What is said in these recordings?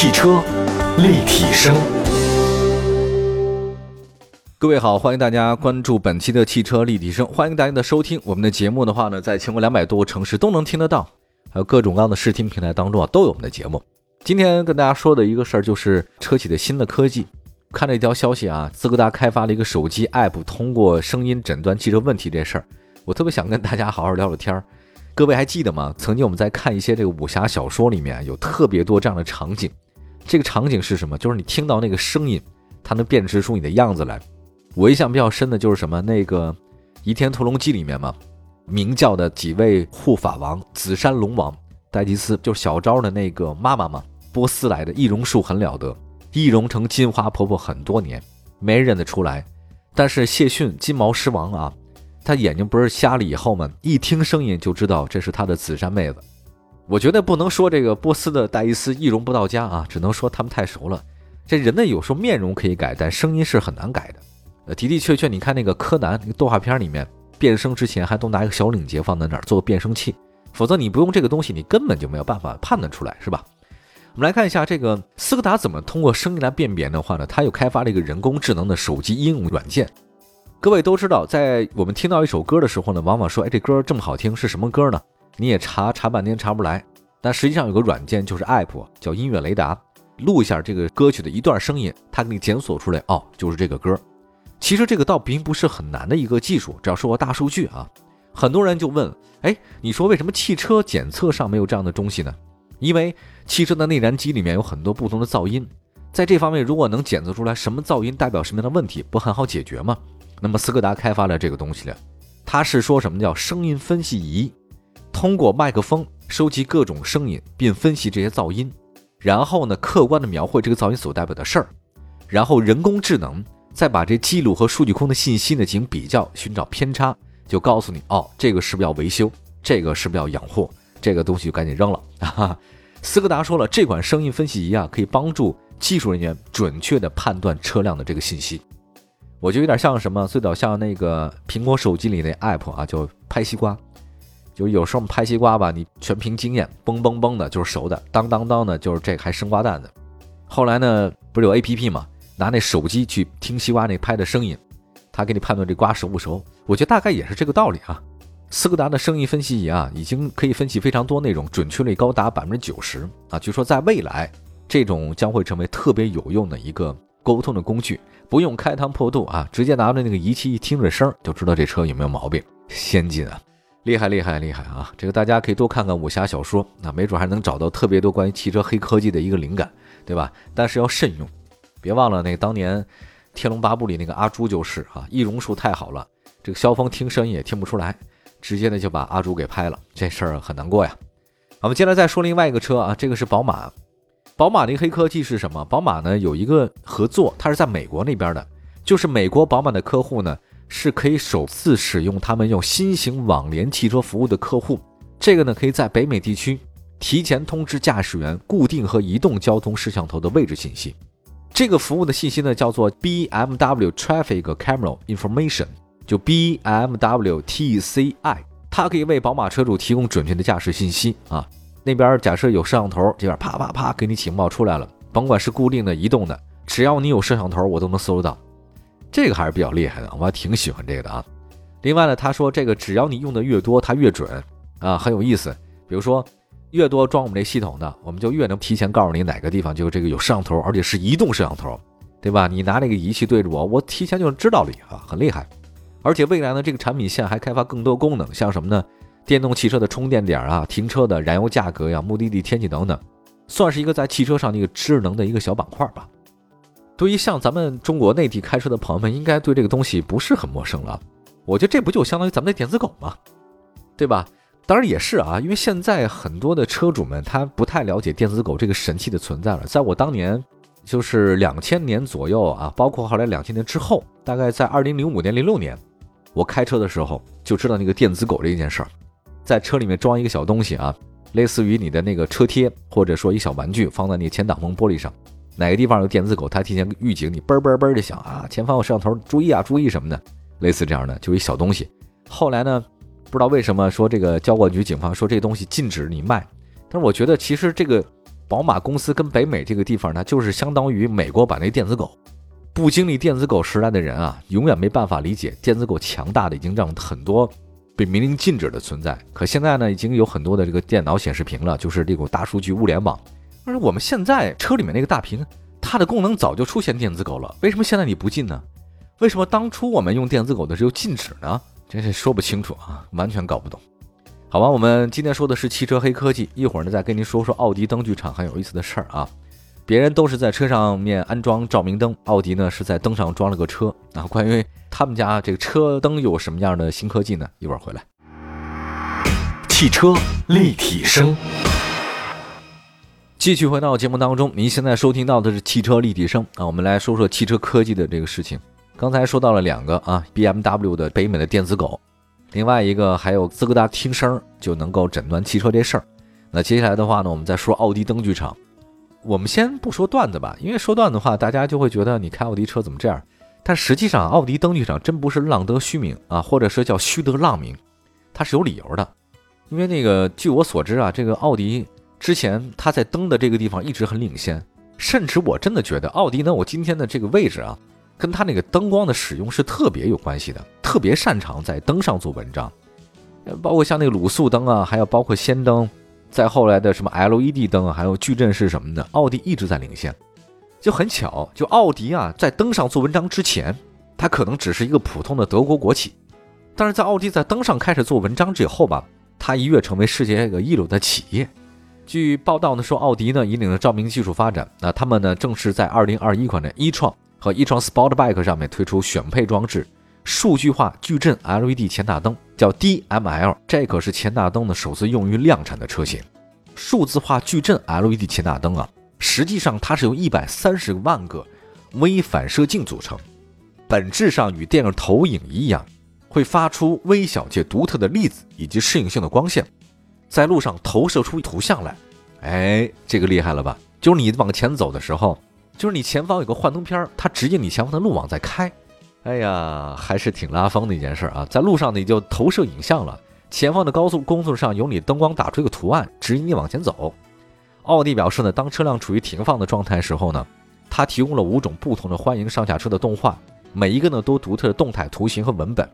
汽车立体声，各位好，欢迎大家关注本期的汽车立体声，欢迎大家的收听。我们的节目的话呢，在全国两百多个城市都能听得到，还有各种各样的视听平台当中啊，都有我们的节目。今天跟大家说的一个事儿，就是车企的新的科技。看了一条消息啊，斯柯达开发了一个手机 app，通过声音诊断汽车问题这事儿，我特别想跟大家好好聊聊天儿。各位还记得吗？曾经我们在看一些这个武侠小说里面有特别多这样的场景。这个场景是什么？就是你听到那个声音，它能辨识出你的样子来。我印象比较深的就是什么？那个《倚天屠龙记》里面嘛，明教的几位护法王，紫山龙王戴吉斯，就是小昭的那个妈妈嘛，波斯来的易容术很了得，易容成金花婆婆很多年，没人认得出来。但是谢逊金毛狮王啊。他眼睛不是瞎了以后嘛，一听声音就知道这是他的紫衫妹子。我觉得不能说这个波斯的戴伊斯易容不到家啊，只能说他们太熟了。这人呢，有时候面容可以改，但声音是很难改的。呃，的的确确，你看那个柯南那个动画片里面变声之前还都拿一个小领结放在那儿做个变声器，否则你不用这个东西，你根本就没有办法判断出来，是吧？我们来看一下这个斯柯达怎么通过声音来辨别的话呢？它又开发了一个人工智能的手机应用软件。各位都知道，在我们听到一首歌的时候呢，往往说：“哎，这歌这么好听，是什么歌呢？”你也查查半天查不来。但实际上有个软件，就是 App，叫音乐雷达，录一下这个歌曲的一段声音，它给你检索出来，哦，就是这个歌。其实这个倒并不是很难的一个技术，只要是个大数据啊。很多人就问：“哎，你说为什么汽车检测上没有这样的东西呢？”因为汽车的内燃机里面有很多不同的噪音，在这方面如果能检测出来什么噪音代表什么样的问题，不很好解决吗？那么斯柯达开发了这个东西了，它是说什么叫声音分析仪，通过麦克风收集各种声音，并分析这些噪音，然后呢客观的描绘这个噪音所代表的事儿，然后人工智能再把这记录和数据库的信息呢进行比较，寻找偏差，就告诉你哦，这个是不是要维修，这个是不是要养护，这个东西就赶紧扔了。哈哈，斯柯达说了，这款声音分析仪啊，可以帮助技术人员准确的判断车辆的这个信息。我觉得有点像什么，最早像那个苹果手机里那 app 啊，就拍西瓜，就有时候我们拍西瓜吧，你全凭经验，嘣嘣嘣的就是熟的，当当当的就是这还生瓜蛋子。后来呢，不是有 app 嘛，拿那手机去听西瓜那拍的声音，他给你判断这瓜熟不熟。我觉得大概也是这个道理啊。斯柯达的声音分析仪啊，已经可以分析非常多内容，准确率高达百分之九十啊。据说在未来，这种将会成为特别有用的一个沟通的工具。不用开膛破肚啊，直接拿着那个仪器一听这声就知道这车有没有毛病，先进啊，厉害厉害厉害啊！这个大家可以多看看武侠小说，那没准还能找到特别多关于汽车黑科技的一个灵感，对吧？但是要慎用，别忘了那个当年《天龙八部》里那个阿朱就是啊，易容术太好了，这个萧峰听声音也听不出来，直接呢就把阿朱给拍了，这事儿很难过呀。我们接着再说另外一个车啊，这个是宝马。宝马的黑科技是什么？宝马呢有一个合作，它是在美国那边的，就是美国宝马的客户呢是可以首次使用他们用新型网联汽车服务的客户，这个呢可以在北美地区提前通知驾驶员固定和移动交通摄像头的位置信息。这个服务的信息呢叫做 BMW Traffic Camera Information，就 BMW TCI，它可以为宝马车主提供准确的驾驶信息啊。那边假设有摄像头，这边啪啪啪给你情报出来了，甭管是固定的、移动的，只要你有摄像头，我都能搜到。这个还是比较厉害的，我还挺喜欢这个的啊。另外呢，他说这个只要你用的越多，它越准啊，很有意思。比如说，越多装我们这系统的，我们就越能提前告诉你哪个地方就这个有摄像头，而且是移动摄像头，对吧？你拿那个仪器对着我，我提前就知道了啊，很厉害。而且未来呢，这个产品线还开发更多功能，像什么呢？电动汽车的充电点啊，停车的燃油价格呀，目的地天气等等，算是一个在汽车上的一个智能的一个小板块吧。对于像咱们中国内地开车的朋友们，应该对这个东西不是很陌生了。我觉得这不就相当于咱们的电子狗吗？对吧？当然也是啊，因为现在很多的车主们他不太了解电子狗这个神器的存在了。在我当年就是两千年左右啊，包括后来两千年之后，大概在二零零五年、零六年，我开车的时候就知道那个电子狗这一件事儿。在车里面装一个小东西啊，类似于你的那个车贴，或者说一小玩具，放在你前挡风玻璃上，哪个地方有电子狗，它提前预警你，嘣嘣嘣就响啊，前方有摄像头，注意啊，注意什么的，类似这样的，就一小东西。后来呢，不知道为什么说这个交管局、警方说这东西禁止你卖，但是我觉得其实这个宝马公司跟北美这个地方呢，就是相当于美国版的电子狗。不经历电子狗时代的人啊，永远没办法理解电子狗强大的已经让很多被明令禁止的存在。可现在呢，已经有很多的这个电脑显示屏了，就是这种大数据物联网。但是我们现在车里面那个大屏，它的功能早就出现电子狗了，为什么现在你不进呢？为什么当初我们用电子狗的时候禁止呢？真是说不清楚啊，完全搞不懂。好吧，我们今天说的是汽车黑科技，一会儿呢再跟您说说奥迪灯具厂很有意思的事儿啊。别人都是在车上面安装照明灯，奥迪呢是在灯上装了个车啊。关于他们家这个车灯有什么样的新科技呢？一会儿回来。汽车立体声，继续回到节目当中，您现在收听到的是汽车立体声啊。我们来说说汽车科技的这个事情。刚才说到了两个啊，BMW 的北美的电子狗。另外一个还有斯柯达听声就能够诊断汽车这事儿。那接下来的话呢，我们再说奥迪灯具厂。我们先不说段子吧，因为说段子的话，大家就会觉得你开奥迪车怎么这样？但实际上，奥迪灯具厂真不是浪得虚名啊，或者说叫虚得浪名，它是有理由的。因为那个据我所知啊，这个奥迪之前它在灯的这个地方一直很领先，甚至我真的觉得奥迪呢，我今天的这个位置啊。跟它那个灯光的使用是特别有关系的，特别擅长在灯上做文章，包括像那个卤素灯啊，还有包括氙灯，再后来的什么 LED 灯啊，还有矩阵式什么的，奥迪一直在领先。就很巧，就奥迪啊，在灯上做文章之前，它可能只是一个普通的德国国企，但是在奥迪在灯上开始做文章之后吧，它一跃成为世界一个一流的企业。据报道呢说，奥迪呢引领了照明技术发展，那他们呢正是在2021款的一创。和一创 Sportback 上面推出选配装置，数据化矩阵 LED 前大灯，叫 DML，这可是前大灯呢首次用于量产的车型。数字化矩阵 LED 前大灯啊，实际上它是由一百三十万个微反射镜组成，本质上与电影投影一样，会发出微小且独特的粒子以及适应性的光线，在路上投射出图像来。哎，这个厉害了吧？就是你往前走的时候。就是你前方有个幻灯片儿，它指引你前方的路网在开，哎呀，还是挺拉风的一件事啊！在路上你就投射影像了，前方的高速公路上有你灯光打出一个图案，指引你往前走。奥迪表示呢，当车辆处于停放的状态时候呢，它提供了五种不同的欢迎上下车的动画，每一个呢都独特的动态图形和文本。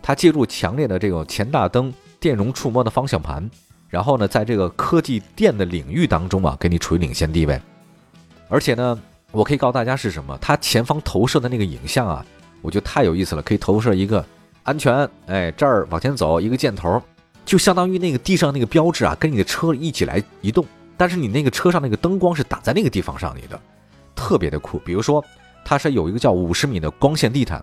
它借助强烈的这个前大灯电容触摸的方向盘，然后呢，在这个科技电的领域当中啊，给你处于领先地位，而且呢。我可以告诉大家是什么？它前方投射的那个影像啊，我觉得太有意思了。可以投射一个安全，哎，这儿往前走一个箭头，就相当于那个地上那个标志啊，跟你的车一起来移动。但是你那个车上那个灯光是打在那个地方上你的，特别的酷。比如说，它是有一个叫五十米的光线地毯，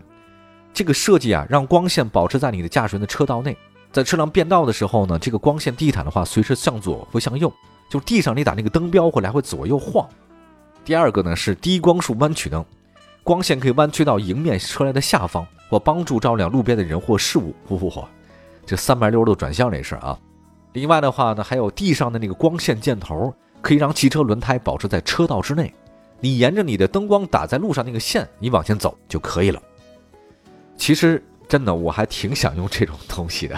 这个设计啊，让光线保持在你的驾驶员的车道内，在车辆变道的时候呢，这个光线地毯的话，随时向左或向右，就地上你打那个灯标会来回左右晃。第二个呢是低光束弯曲灯，光线可以弯曲到迎面车来的下方，或帮助照亮路边的人或事物。嚯，这三百六十度转向这事啊！另外的话呢，还有地上的那个光线箭头，可以让汽车轮胎保持在车道之内。你沿着你的灯光打在路上那个线，你往前走就可以了。其实真的，我还挺想用这种东西的。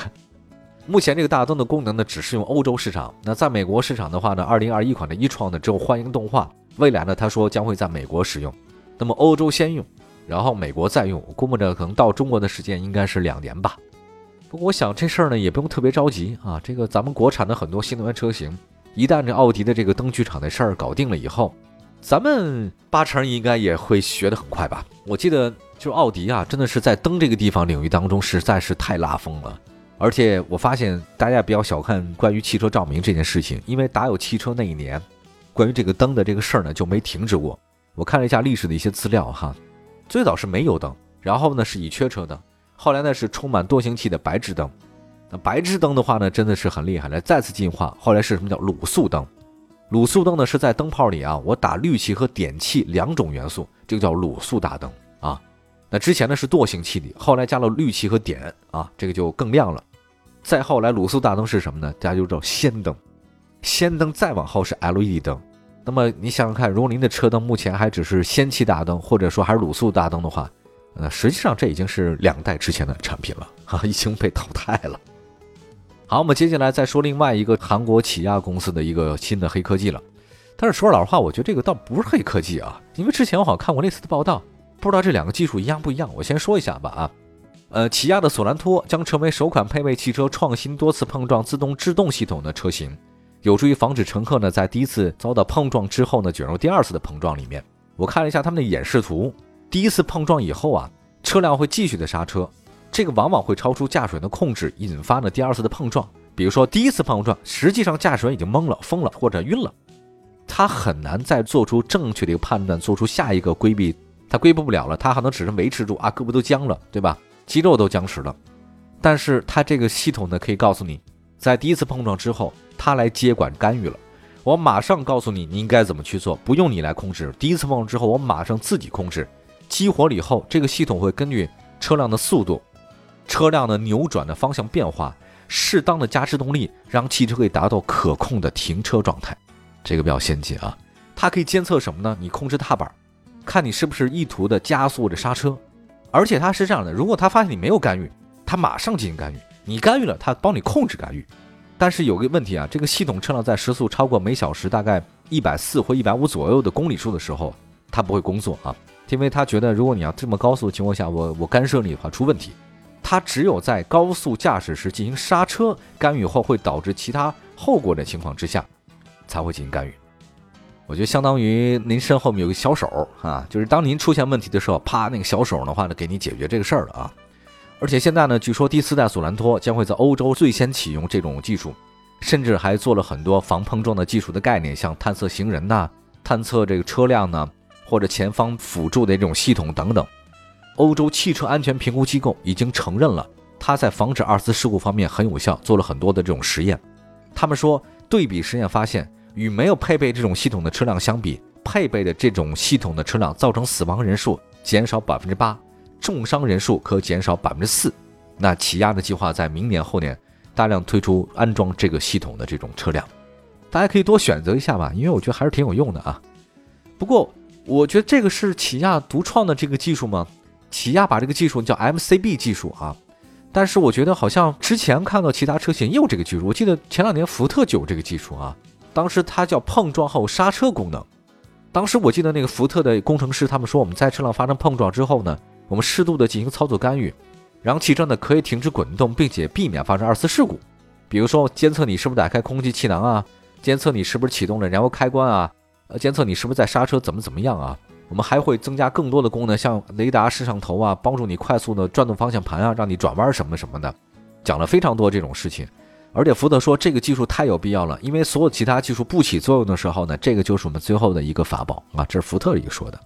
目前这个大灯的功能呢，只适用欧洲市场。那在美国市场的话呢，二零二一款的一创呢，只有欢迎动画。未来呢，他说将会在美国使用，那么欧洲先用，然后美国再用。我估摸着可能到中国的时间应该是两年吧。不过我想这事儿呢也不用特别着急啊。这个咱们国产的很多新能源车型，一旦这奥迪的这个灯具厂的事儿搞定了以后，咱们八成应该也会学得很快吧。我记得就奥迪啊，真的是在灯这个地方领域当中实在是太拉风了。而且我发现大家也不要小看关于汽车照明这件事情，因为打有汽车那一年。关于这个灯的这个事儿呢，就没停止过。我看了一下历史的一些资料哈，最早是没有灯，然后呢是乙炔车灯，后来呢是充满惰性气的白炽灯。那白炽灯的话呢，真的是很厉害了，再次进化。后来是什么叫卤素灯？卤素灯呢是在灯泡里啊，我打氯气和碘气两种元素，这个叫卤素大灯。那之前呢是惰性气体，后来加了氯气和碘啊，这个就更亮了。再后来卤素大灯是什么呢？大家就知道氙灯。氙灯再往后是 LED 灯，那么你想想看，如果您的车灯目前还只是氙气大灯，或者说还是卤素大灯的话，呃，实际上这已经是两代之前的产品了，哈，已经被淘汰了。好，我们接下来再说另外一个韩国起亚公司的一个新的黑科技了。但是说老实话，我觉得这个倒不是黑科技啊，因为之前我好像看过类似的报道，不知道这两个技术一样不一样。我先说一下吧啊，呃，起亚的索兰托将成为首款配备汽车创新多次碰撞自动制动系统的车型，有助于防止乘客呢在第一次遭到碰撞之后呢卷入第二次的碰撞里面。我看了一下他们的演示图，第一次碰撞以后啊，车辆会继续的刹车，这个往往会超出驾驶员的控制，引发呢第二次的碰撞。比如说第一次碰撞，实际上驾驶员已经懵了、疯了或者晕了。他很难再做出正确的一个判断，做出下一个规避，它规避不了了，它还能只能维持住啊，胳膊都僵了，对吧？肌肉都僵实了。但是它这个系统呢，可以告诉你，在第一次碰撞之后，它来接管干预了。我马上告诉你，你应该怎么去做，不用你来控制。第一次碰撞之后，我马上自己控制。激活了以后，这个系统会根据车辆的速度、车辆的扭转的方向变化，适当的加制动力，让汽车可以达到可控的停车状态。这个比较先进啊，它可以监测什么呢？你控制踏板，看你是不是意图的加速或者刹车，而且它是这样的：如果它发现你没有干预，它马上进行干预；你干预了，它帮你控制干预。但是有个问题啊，这个系统车辆在时速超过每小时大概一百四或一百五左右的公里数的时候，它不会工作啊，因为它觉得如果你要这么高速的情况下，我我干涉你的话出问题。它只有在高速驾驶时进行刹车干预后，会导致其他后果的情况之下。才会进行干预，我觉得相当于您身后面有个小手啊，就是当您出现问题的时候，啪，那个小手的话呢，给你解决这个事儿了啊。而且现在呢，据说第四代索兰托将会在欧洲最先启用这种技术，甚至还做了很多防碰撞的技术的概念，像探测行人呐、探测这个车辆呢，或者前方辅助的这种系统等等。欧洲汽车安全评估机构已经承认了，它在防止二次事故方面很有效，做了很多的这种实验。他们说，对比实验发现。与没有配备这种系统的车辆相比，配备的这种系统的车辆造成死亡人数减少百分之八，重伤人数可减少百分之四。那起亚的计划在明年后年大量推出安装这个系统的这种车辆，大家可以多选择一下吧，因为我觉得还是挺有用的啊。不过，我觉得这个是起亚独创的这个技术吗？起亚把这个技术叫 MCB 技术啊，但是我觉得好像之前看到其他车型也有这个技术，我记得前两年福特就有这个技术啊。当时它叫碰撞后刹车功能。当时我记得那个福特的工程师他们说，我们在车辆发生碰撞之后呢，我们适度的进行操作干预，然后汽车呢可以停止滚动，并且避免发生二次事故。比如说监测你是不是打开空气气囊啊，监测你是不是启动了燃油开关啊，呃，监测你是不是在刹车，怎么怎么样啊。我们还会增加更多的功能，像雷达摄像头啊，帮助你快速的转动方向盘啊，让你转弯什么什么的，讲了非常多这种事情。而且福特说这个技术太有必要了，因为所有其他技术不起作用的时候呢，这个就是我们最后的一个法宝啊，这是福特一个说的。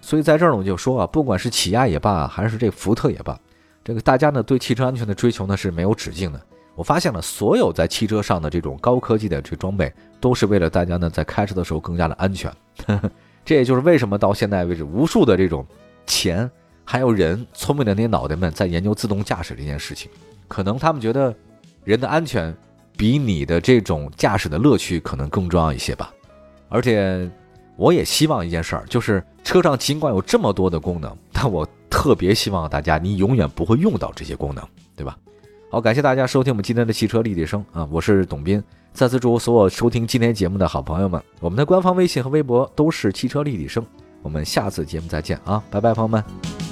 所以在这儿呢，我就说啊，不管是起亚也罢，还是这福特也罢，这个大家呢对汽车安全的追求呢是没有止境的。我发现了，所有在汽车上的这种高科技的这装备，都是为了大家呢在开车的时候更加的安全。这也就是为什么到现在为止，无数的这种钱还有人聪明的那些脑袋们在研究自动驾驶这件事情，可能他们觉得。人的安全比你的这种驾驶的乐趣可能更重要一些吧，而且我也希望一件事儿，就是车上尽管有这么多的功能，但我特别希望大家你永远不会用到这些功能，对吧？好，感谢大家收听我们今天的汽车立体声啊，我是董斌，再次祝所有收听今天节目的好朋友们，我们的官方微信和微博都是汽车立体声，我们下次节目再见啊，拜拜，朋友们。